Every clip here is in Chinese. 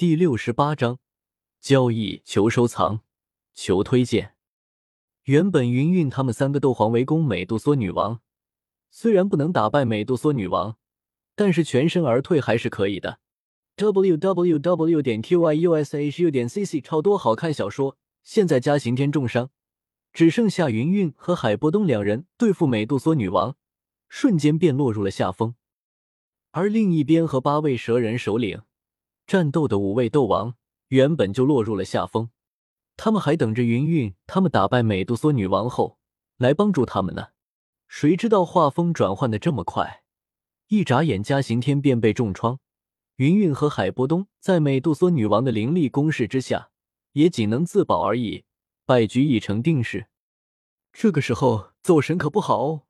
第六十八章交易，求收藏，求推荐。原本云云他们三个斗皇围攻美杜莎女王，虽然不能打败美杜莎女王，但是全身而退还是可以的。w w w 点 q y u s h u 点 c c 超多好看小说，现在加刑天重伤，只剩下云云和海波东两人对付美杜莎女王，瞬间便落入了下风。而另一边和八位蛇人首领。战斗的五位斗王原本就落入了下风，他们还等着云云他们打败美杜莎女王后来帮助他们呢。谁知道画风转换的这么快，一眨眼嘉刑天便被重创。云云和海波东在美杜莎女王的凌厉攻势之下，也仅能自保而已，败局已成定势。这个时候走神可不好哦。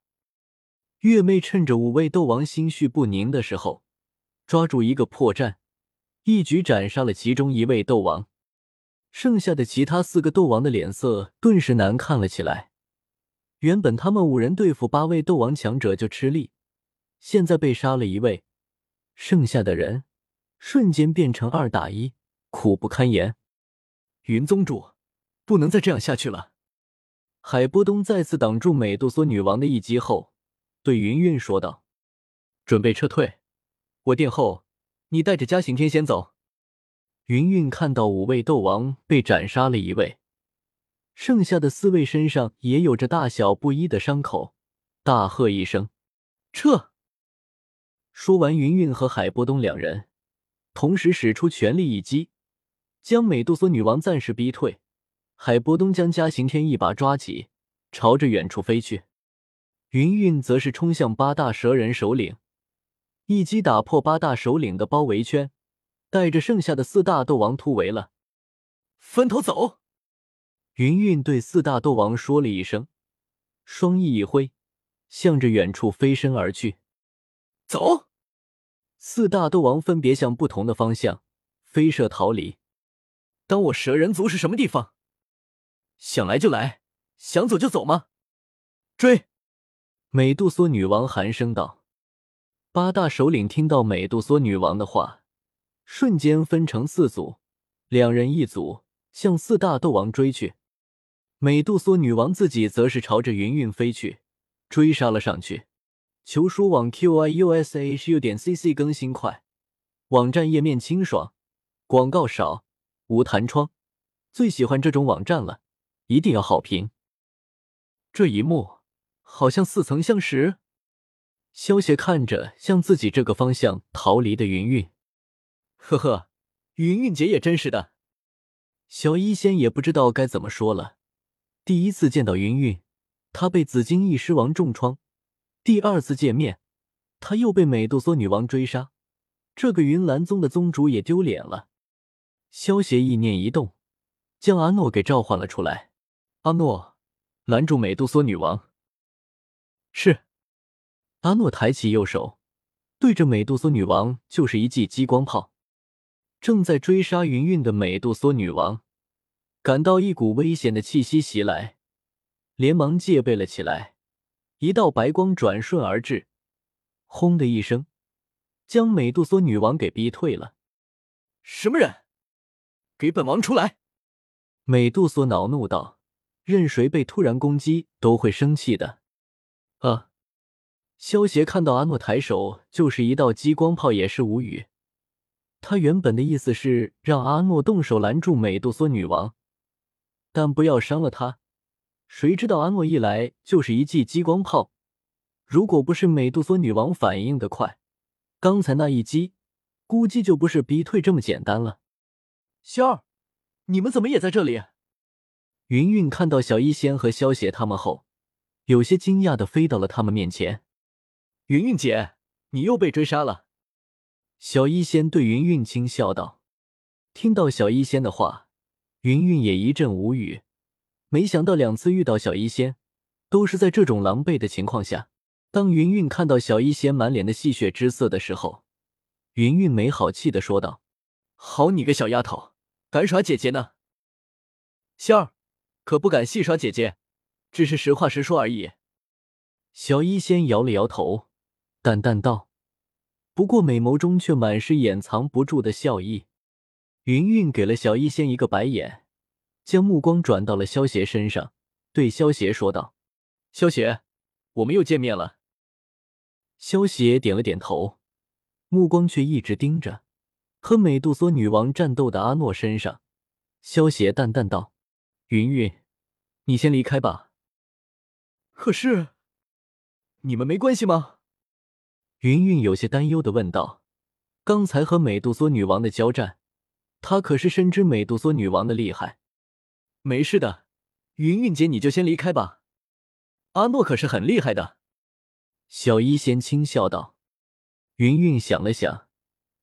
月妹趁着五位斗王心绪不宁的时候，抓住一个破绽。一举斩杀了其中一位斗王，剩下的其他四个斗王的脸色顿时难看了起来。原本他们五人对付八位斗王强者就吃力，现在被杀了一位，剩下的人瞬间变成二打一，苦不堪言。云宗主，不能再这样下去了。海波东再次挡住美杜莎女王的一击后，对云云说道：“准备撤退，我殿后。”你带着嘉刑天先走。云云看到五位斗王被斩杀了一位，剩下的四位身上也有着大小不一的伤口，大喝一声：“撤！”说完，云云和海波东两人同时使出全力一击，将美杜莎女王暂时逼退。海波东将嘉刑天一把抓起，朝着远处飞去。云云则是冲向八大蛇人首领。一击打破八大首领的包围圈，带着剩下的四大斗王突围了。分头走！云云对四大斗王说了一声，双翼一挥，向着远处飞身而去。走！四大斗王分别向不同的方向飞射逃离。当我蛇人族是什么地方？想来就来，想走就走吗？追！美杜莎女王寒声道。八大首领听到美杜莎女王的话，瞬间分成四组，两人一组向四大斗王追去。美杜莎女王自己则是朝着云云飞去，追杀了上去。求书网 q i u s h u 点 c c 更新快，网站页面清爽，广告少，无弹窗，最喜欢这种网站了，一定要好评。这一幕好像似曾相识。萧协看着向自己这个方向逃离的云云，呵呵，云云姐也真是的。小医仙也不知道该怎么说了。第一次见到云云，她被紫金翼狮王重创；第二次见面，她又被美杜莎女王追杀。这个云岚宗的宗主也丢脸了。萧协意念一动，将阿诺给召唤了出来。阿诺，拦住美杜莎女王。是。阿诺抬起右手，对着美杜莎女王就是一记激光炮。正在追杀云云的美杜莎女王感到一股危险的气息袭来，连忙戒备了起来。一道白光转瞬而至，轰的一声，将美杜莎女王给逼退了。什么人？给本王出来！美杜莎恼怒道：“任谁被突然攻击都会生气的。”啊！萧协看到阿诺抬手就是一道激光炮，也是无语。他原本的意思是让阿诺动手拦住美杜莎女王，但不要伤了她。谁知道阿诺一来就是一记激光炮，如果不是美杜莎女王反应的快，刚才那一击估计就不是逼退这么简单了。仙儿，你们怎么也在这里？云云看到小医仙和萧协他们后，有些惊讶的飞到了他们面前。云云姐，你又被追杀了。小医仙对云云轻笑道。听到小医仙的话，云云也一阵无语。没想到两次遇到小医仙，都是在这种狼狈的情况下。当云云看到小医仙满脸的戏谑之色的时候，云云没好气的说道：“好你个小丫头，敢耍姐姐呢？仙儿，可不敢戏耍姐姐，只是实话实说而已。”小医仙摇了摇头。淡淡道，不过美眸中却满是掩藏不住的笑意。云云给了小医仙一个白眼，将目光转到了萧邪身上，对萧邪说道：“萧邪，我们又见面了。”萧邪点了点头，目光却一直盯着和美杜莎女王战斗的阿诺身上。萧邪淡淡道：“云云，你先离开吧。”可是，你们没关系吗？云云有些担忧的问道：“刚才和美杜莎女王的交战，她可是深知美杜莎女王的厉害。”没事的，云云姐，你就先离开吧。阿诺可是很厉害的。小医仙轻笑道。云云想了想，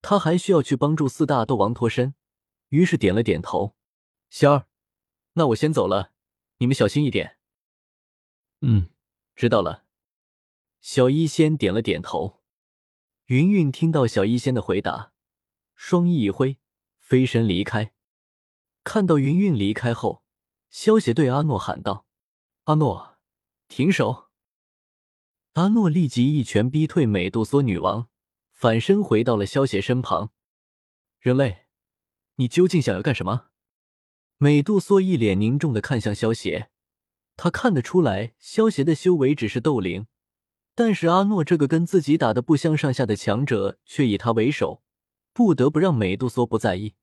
她还需要去帮助四大斗王脱身，于是点了点头：“仙儿，那我先走了，你们小心一点。”嗯，知道了。小医仙点了点头。云云听到小医仙的回答，双翼一挥，飞身离开。看到云云离开后，萧邪对阿诺喊道：“阿诺，停手！”阿诺立即一拳逼退美杜莎女王，反身回到了萧邪身旁。人类，你究竟想要干什么？美杜莎一脸凝重的看向萧邪。他看得出来，萧邪的修为只是斗灵，但是阿诺这个跟自己打的不相上下的强者，却以他为首，不得不让美杜莎不在意。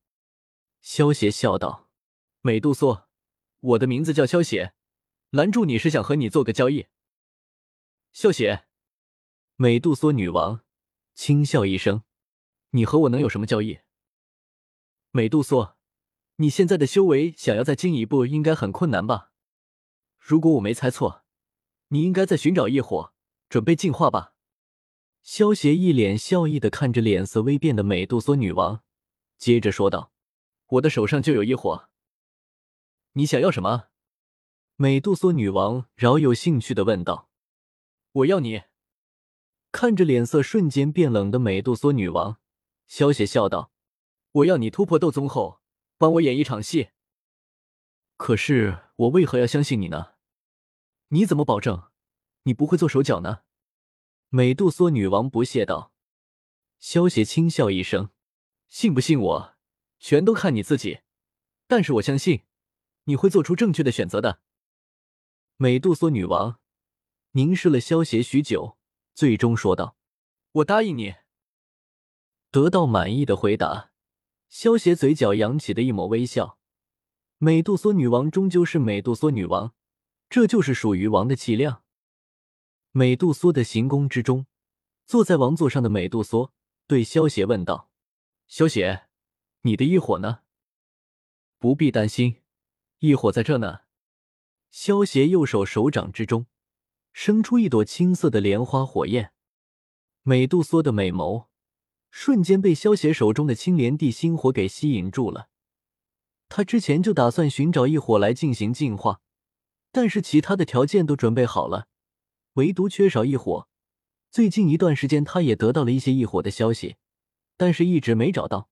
萧邪笑道：“美杜莎，我的名字叫萧邪，拦住你是想和你做个交易。”萧邪，美杜莎女王轻笑一声：“你和我能有什么交易？”美杜莎，你现在的修为想要再进一步，应该很困难吧？如果我没猜错，你应该在寻找异火，准备进化吧？萧邪一脸笑意的看着脸色微变的美杜莎女王，接着说道：“我的手上就有一火，你想要什么？”美杜莎女王饶有兴趣的问道：“我要你。”看着脸色瞬间变冷的美杜莎女王，萧邪笑道：“我要你突破斗宗后，帮我演一场戏。可是我为何要相信你呢？”你怎么保证你不会做手脚呢？美杜莎女王不屑道。萧邪轻笑一声：“信不信我，全都看你自己。但是我相信你会做出正确的选择的。”美杜莎女王凝视了萧邪许久，最终说道：“我答应你。”得到满意的回答，萧邪嘴角扬起的一抹微笑。美杜莎女王终究是美杜莎女王。这就是属于王的气量。美杜莎的行宫之中，坐在王座上的美杜莎对萧邪问道：“萧邪，你的异火呢？”不必担心，异火在这呢。萧邪右手手掌之中生出一朵青色的莲花火焰。美杜莎的美眸瞬间被萧邪手中的青莲地心火给吸引住了。他之前就打算寻找异火来进行净化。但是其他的条件都准备好了，唯独缺少异火。最近一段时间，他也得到了一些异火的消息，但是一直没找到。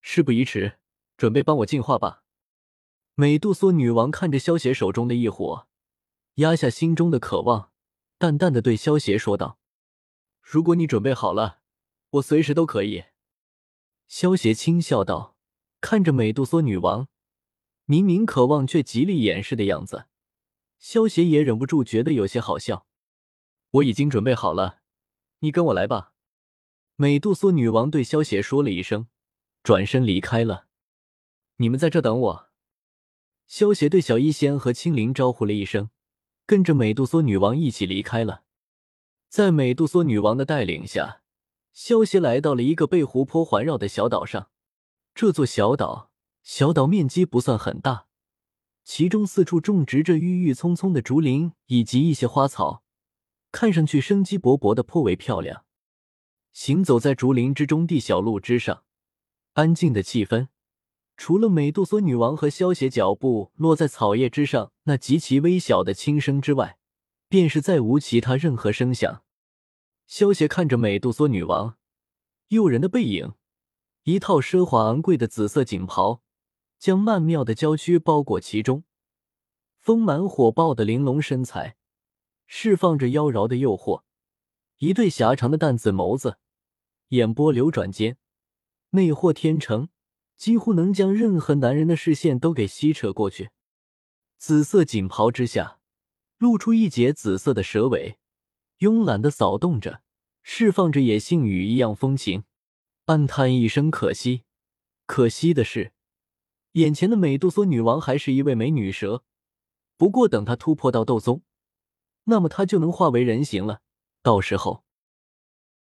事不宜迟，准备帮我进化吧。美杜莎女王看着萧邪手中的异火，压下心中的渴望，淡淡的对萧邪说道：“如果你准备好了，我随时都可以。”萧邪轻笑道，看着美杜莎女王，明明渴望却极力掩饰的样子。萧邪也忍不住觉得有些好笑。我已经准备好了，你跟我来吧。美杜莎女王对萧邪说了一声，转身离开了。你们在这等我。萧邪对小医仙和青灵招呼了一声，跟着美杜莎女王一起离开了。在美杜莎女王的带领下，萧邪来到了一个被湖泊环绕的小岛上。这座小岛，小岛面积不算很大。其中四处种植着郁郁葱葱的竹林以及一些花草，看上去生机勃勃的，颇为漂亮。行走在竹林之中的小路之上，安静的气氛，除了美杜莎女王和萧邪脚步落在草叶之上那极其微小的轻声之外，便是再无其他任何声响。萧邪看着美杜莎女王诱人的背影，一套奢华昂贵的紫色锦袍。将曼妙的娇躯包裹其中，丰满火爆的玲珑身材释放着妖娆的诱惑。一对狭长的淡紫眸子，眼波流转间，魅惑天成，几乎能将任何男人的视线都给吸扯过去。紫色锦袍之下，露出一截紫色的蛇尾，慵懒的扫动着，释放着野性与一样风情。暗叹一声可惜，可惜的是，眼前的美杜莎女王还是一位美女蛇。不过等她突破到斗宗，那么他就能化为人形了。到时候。